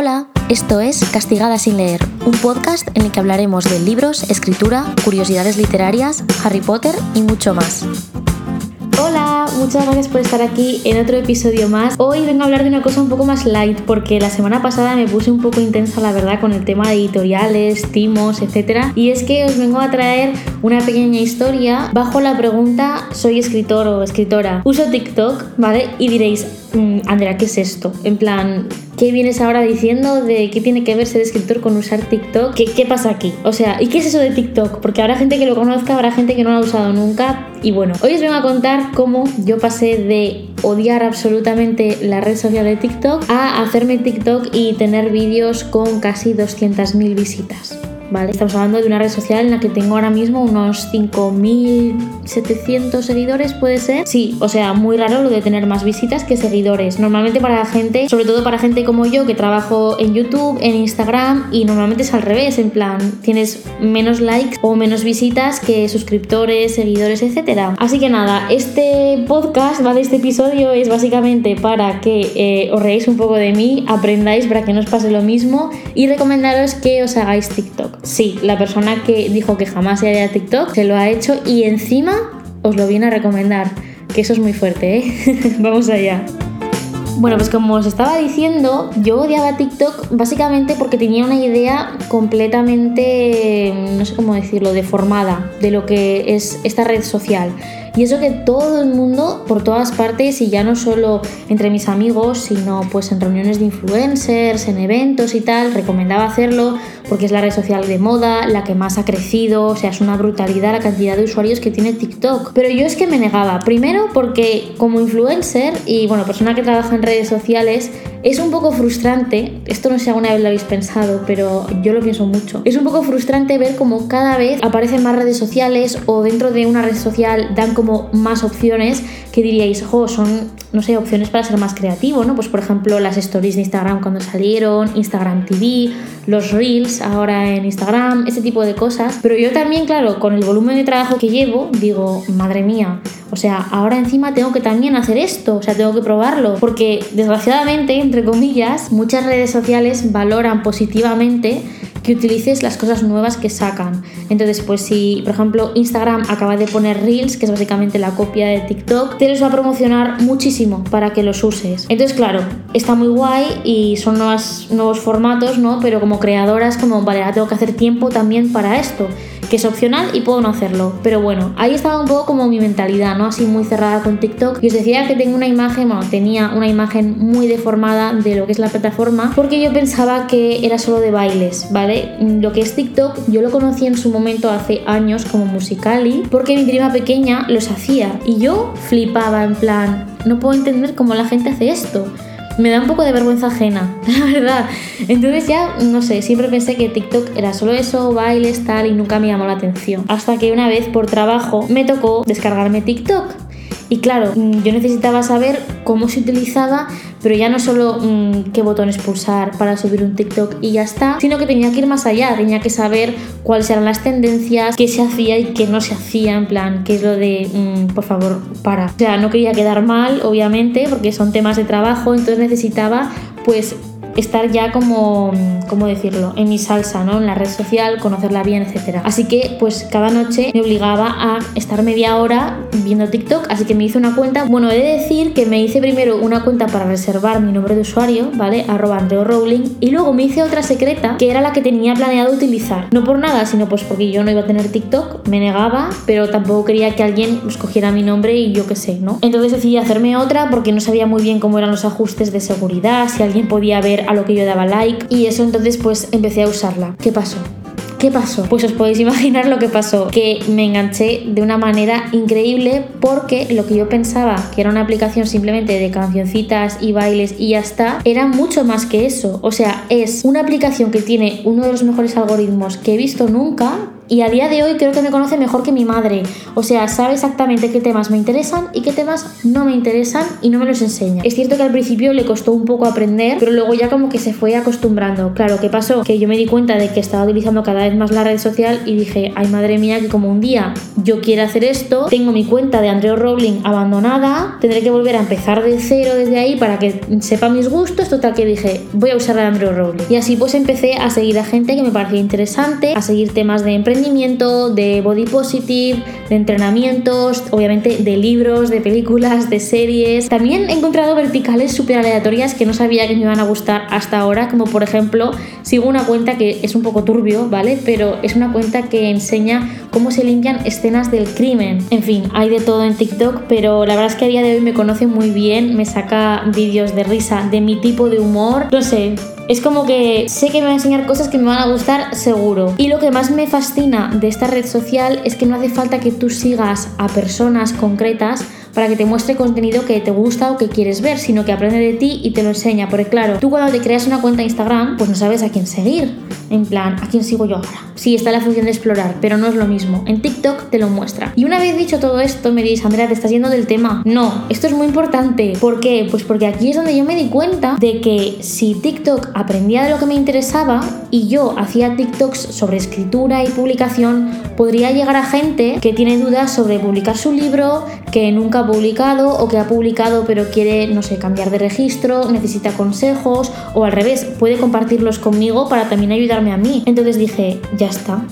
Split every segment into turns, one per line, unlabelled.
Hola, esto es Castigada sin leer, un podcast en el que hablaremos de libros, escritura, curiosidades literarias, Harry Potter y mucho más. Hola, muchas gracias por estar aquí en otro episodio más. Hoy vengo a hablar de una cosa un poco más light porque la semana pasada me puse un poco intensa, la verdad, con el tema de editoriales, timos, etc. Y es que os vengo a traer una pequeña historia bajo la pregunta ¿soy escritor o escritora? Uso TikTok, ¿vale? Y diréis, mm, Andrea, ¿qué es esto? En plan, ¿qué vienes ahora diciendo de qué tiene que ver ser escritor con usar TikTok? ¿Qué, ¿Qué pasa aquí? O sea, ¿y qué es eso de TikTok? Porque habrá gente que lo conozca, habrá gente que no lo ha usado nunca. Y bueno, hoy os vengo a contar cómo yo pasé de odiar absolutamente la red social de TikTok a hacerme TikTok y tener vídeos con casi 200.000 visitas. ¿Vale? Estamos hablando de una red social en la que tengo ahora mismo unos 5.700 seguidores, ¿puede ser? Sí, o sea, muy raro lo de tener más visitas que seguidores. Normalmente para gente, sobre todo para gente como yo que trabajo en YouTube, en Instagram y normalmente es al revés, en plan, tienes menos likes o menos visitas que suscriptores, seguidores, etc. Así que nada, este podcast, ¿vale? Este episodio es básicamente para que eh, os reáis un poco de mí, aprendáis para que no os pase lo mismo y recomendaros que os hagáis TikTok. Sí, la persona que dijo que jamás se haría TikTok se lo ha hecho y encima os lo viene a recomendar. Que eso es muy fuerte, ¿eh? Vamos allá. Bueno, pues como os estaba diciendo, yo odiaba TikTok básicamente porque tenía una idea completamente, no sé cómo decirlo, deformada de lo que es esta red social. Y eso que todo el mundo, por todas partes, y ya no solo entre mis amigos, sino pues en reuniones de influencers, en eventos y tal, recomendaba hacerlo porque es la red social de moda, la que más ha crecido, o sea, es una brutalidad la cantidad de usuarios que tiene TikTok. Pero yo es que me negaba, primero porque como influencer y bueno, persona que trabaja en redes sociales, es un poco frustrante, esto no sé si alguna vez lo habéis pensado, pero yo lo pienso mucho. Es un poco frustrante ver como cada vez aparecen más redes sociales o dentro de una red social dan como más opciones que diríais, jo, son, no sé, opciones para ser más creativo, ¿no? Pues por ejemplo las stories de Instagram cuando salieron, Instagram TV, los reels ahora en Instagram, ese tipo de cosas. Pero yo también, claro, con el volumen de trabajo que llevo, digo, madre mía, o sea, ahora encima tengo que también hacer esto, o sea, tengo que probarlo, porque desgraciadamente, entre comillas, muchas redes sociales valoran positivamente que utilices las cosas nuevas que sacan. Entonces, pues si, por ejemplo, Instagram acaba de poner Reels, que es básicamente la copia de TikTok, te los va a promocionar muchísimo para que los uses. Entonces, claro, está muy guay y son nuevos formatos, ¿no? Pero como creadoras, como, vale, ahora tengo que hacer tiempo también para esto que es opcional y puedo no hacerlo. Pero bueno, ahí estaba un poco como mi mentalidad, ¿no? Así muy cerrada con TikTok. Y os decía que tengo una imagen, bueno, tenía una imagen muy deformada de lo que es la plataforma, porque yo pensaba que era solo de bailes, ¿vale? Lo que es TikTok, yo lo conocí en su momento hace años como Musicali, porque mi prima pequeña los hacía y yo flipaba en plan, no puedo entender cómo la gente hace esto me da un poco de vergüenza ajena, la verdad. Entonces ya, no sé, siempre pensé que TikTok era solo eso, bailes, tal, y nunca me llamó la atención. Hasta que una vez por trabajo me tocó descargarme TikTok y claro, mm, yo necesitaba saber cómo se utilizaba, pero ya no solo mm, qué botones pulsar para subir un TikTok y ya está, sino que tenía que ir más allá, tenía que saber cuáles eran las tendencias, qué se hacía y qué no se hacía, en plan, qué es lo de, mm, por favor, para. O sea, no quería quedar mal, obviamente, porque son temas de trabajo, entonces necesitaba pues estar ya como, ¿cómo decirlo?, en mi salsa, ¿no? En la red social, conocerla bien, etc. Así que, pues cada noche me obligaba a estar media hora viendo TikTok, así que me hice una cuenta. Bueno, he de decir que me hice primero una cuenta para reservar mi nombre de usuario, ¿vale? Arroba Rowling, y luego me hice otra secreta que era la que tenía planeado utilizar. No por nada, sino pues porque yo no iba a tener TikTok, me negaba, pero tampoco quería que alguien escogiera mi nombre y yo qué sé, ¿no? Entonces decidí hacerme otra porque no sabía muy bien cómo eran los ajustes de seguridad, si alguien podía ver a lo que yo daba like y eso entonces pues empecé a usarla. ¿Qué pasó? ¿Qué pasó? Pues os podéis imaginar lo que pasó, que me enganché de una manera increíble porque lo que yo pensaba que era una aplicación simplemente de cancioncitas y bailes y ya está, era mucho más que eso. O sea, es una aplicación que tiene uno de los mejores algoritmos que he visto nunca y a día de hoy creo que me conoce mejor que mi madre. O sea, sabe exactamente qué temas me interesan y qué temas no me interesan y no me los enseña. Es cierto que al principio le costó un poco aprender, pero luego ya como que se fue acostumbrando. Claro, ¿qué pasó? Que yo me di cuenta de que estaba utilizando cada vez más la red social y dije, ay madre mía, que como un día yo quiero hacer esto, tengo mi cuenta de Andrew Rowling abandonada, tendré que volver a empezar de cero desde ahí para que sepa mis gustos. Total que dije, voy a usar la de Andrew Rowling. Y así pues empecé a seguir a gente que me parecía interesante, a seguir temas de emprendimiento, de body positive, de entrenamientos, obviamente de libros, de películas, de series. También he encontrado verticales súper aleatorias que no sabía que me iban a gustar hasta ahora, como por ejemplo, sigo una cuenta que es un poco turbio, ¿vale? Pero es una cuenta que enseña cómo se limpian escenas del crimen. En fin, hay de todo en TikTok, pero la verdad es que a día de hoy me conoce muy bien, me saca vídeos de risa de mi tipo de humor. No sé, es como que sé que me va a enseñar cosas que me van a gustar seguro. Y lo que más me fascina de esta red social es que no hace falta que tú sigas a personas concretas para que te muestre contenido que te gusta o que quieres ver, sino que aprende de ti y te lo enseña. Porque claro, tú cuando te creas una cuenta de Instagram, pues no sabes a quién seguir. En plan, ¿a quién sigo yo ahora? Sí, está la función de explorar, pero no es lo mismo. En TikTok te lo muestra. Y una vez dicho todo esto, me dices, Andrea, te estás yendo del tema. No, esto es muy importante. ¿Por qué? Pues porque aquí es donde yo me di cuenta de que si TikTok aprendía de lo que me interesaba y yo hacía TikToks sobre escritura y publicación, podría llegar a gente que tiene dudas sobre publicar su libro, que nunca publicado o que ha publicado pero quiere, no sé, cambiar de registro, necesita consejos o al revés, puede compartirlos conmigo para también ayudarme a mí. Entonces dije, ya está,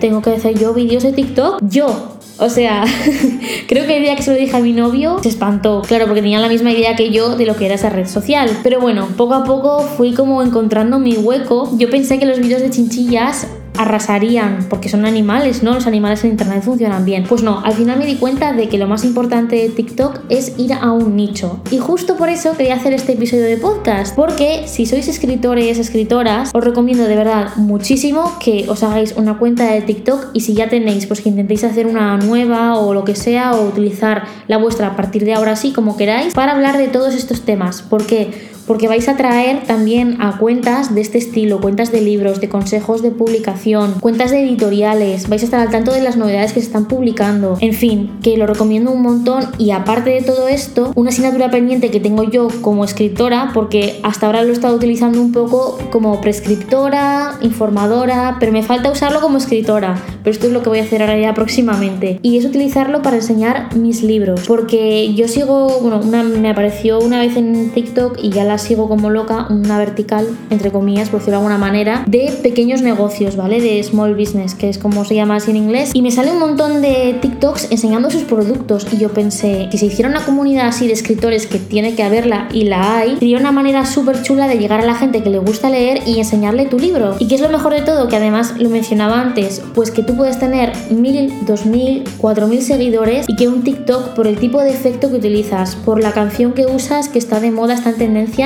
tengo que hacer yo vídeos de TikTok, yo. O sea, creo que el día que se lo dije a mi novio se espantó, claro, porque tenía la misma idea que yo de lo que era esa red social. Pero bueno, poco a poco fui como encontrando mi hueco. Yo pensé que los vídeos de chinchillas arrasarían porque son animales, ¿no? Los animales en internet funcionan bien. Pues no, al final me di cuenta de que lo más importante de TikTok es ir a un nicho. Y justo por eso quería hacer este episodio de podcast, porque si sois escritores, escritoras, os recomiendo de verdad muchísimo que os hagáis una cuenta de TikTok y si ya tenéis, pues que intentéis hacer una nueva o lo que sea o utilizar la vuestra a partir de ahora sí, como queráis, para hablar de todos estos temas. Porque porque vais a traer también a cuentas de este estilo, cuentas de libros, de consejos de publicación, cuentas de editoriales, vais a estar al tanto de las novedades que se están publicando, en fin, que lo recomiendo un montón y aparte de todo esto, una asignatura pendiente que tengo yo como escritora, porque hasta ahora lo he estado utilizando un poco como prescriptora, informadora, pero me falta usarlo como escritora, pero esto es lo que voy a hacer ahora ya próximamente, y es utilizarlo para enseñar mis libros, porque yo sigo, bueno, me apareció una vez en TikTok y ya la sigo como loca, una vertical, entre comillas, por decirlo de alguna manera, de pequeños negocios, ¿vale? De small business, que es como se llama así en inglés. Y me sale un montón de TikToks enseñando sus productos. Y yo pensé que si hiciera una comunidad así de escritores que tiene que haberla y la hay, sería una manera súper chula de llegar a la gente que le gusta leer y enseñarle tu libro. Y que es lo mejor de todo, que además lo mencionaba antes, pues que tú puedes tener mil, dos mil, cuatro mil seguidores y que un TikTok, por el tipo de efecto que utilizas, por la canción que usas, que está de moda, está en tendencia,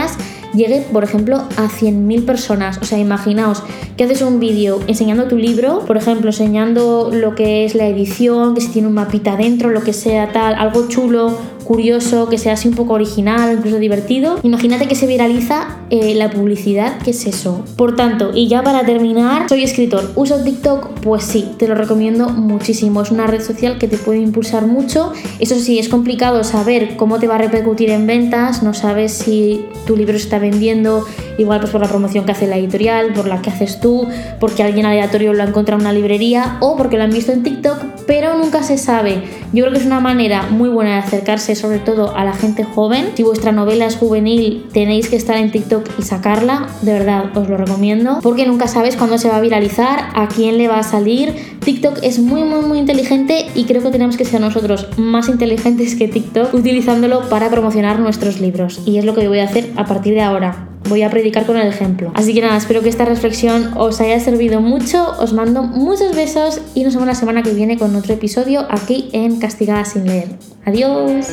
llegue, por ejemplo, a 100.000 personas. O sea, imaginaos que haces un vídeo enseñando tu libro, por ejemplo, enseñando lo que es la edición, que si tiene un mapita dentro, lo que sea, tal, algo chulo, curioso, que sea así un poco original, incluso divertido. Imagínate que se viraliza eh, la publicidad, ¿qué es eso? Por tanto, y ya para terminar, soy escritor. ¿Uso TikTok? Pues sí, te lo recomiendo muchísimo. Es una red social que te puede impulsar mucho. Eso sí, es complicado saber cómo te va a repercutir en ventas, no sabes si tu libro se está vendiendo, igual pues por la promoción que hace la editorial, por la que haces tú, porque alguien aleatorio lo ha encontrado en una librería o porque lo han visto en TikTok, pero nunca se sabe. Yo creo que es una manera muy buena de acercarse sobre todo a la gente joven. Si vuestra novela es juvenil, tenéis que estar en TikTok y sacarla, de verdad os lo recomiendo, porque nunca sabes cuándo se va a viralizar, a quién le va a salir. TikTok es muy muy muy inteligente y creo que tenemos que ser nosotros más inteligentes que TikTok utilizándolo para promocionar nuestros libros. Y es lo que voy a hacer a partir de ahora voy a predicar con el ejemplo. Así que nada, espero que esta reflexión os haya servido mucho, os mando muchos besos y nos vemos la semana que viene con otro episodio aquí en Castigada sin leer. Adiós.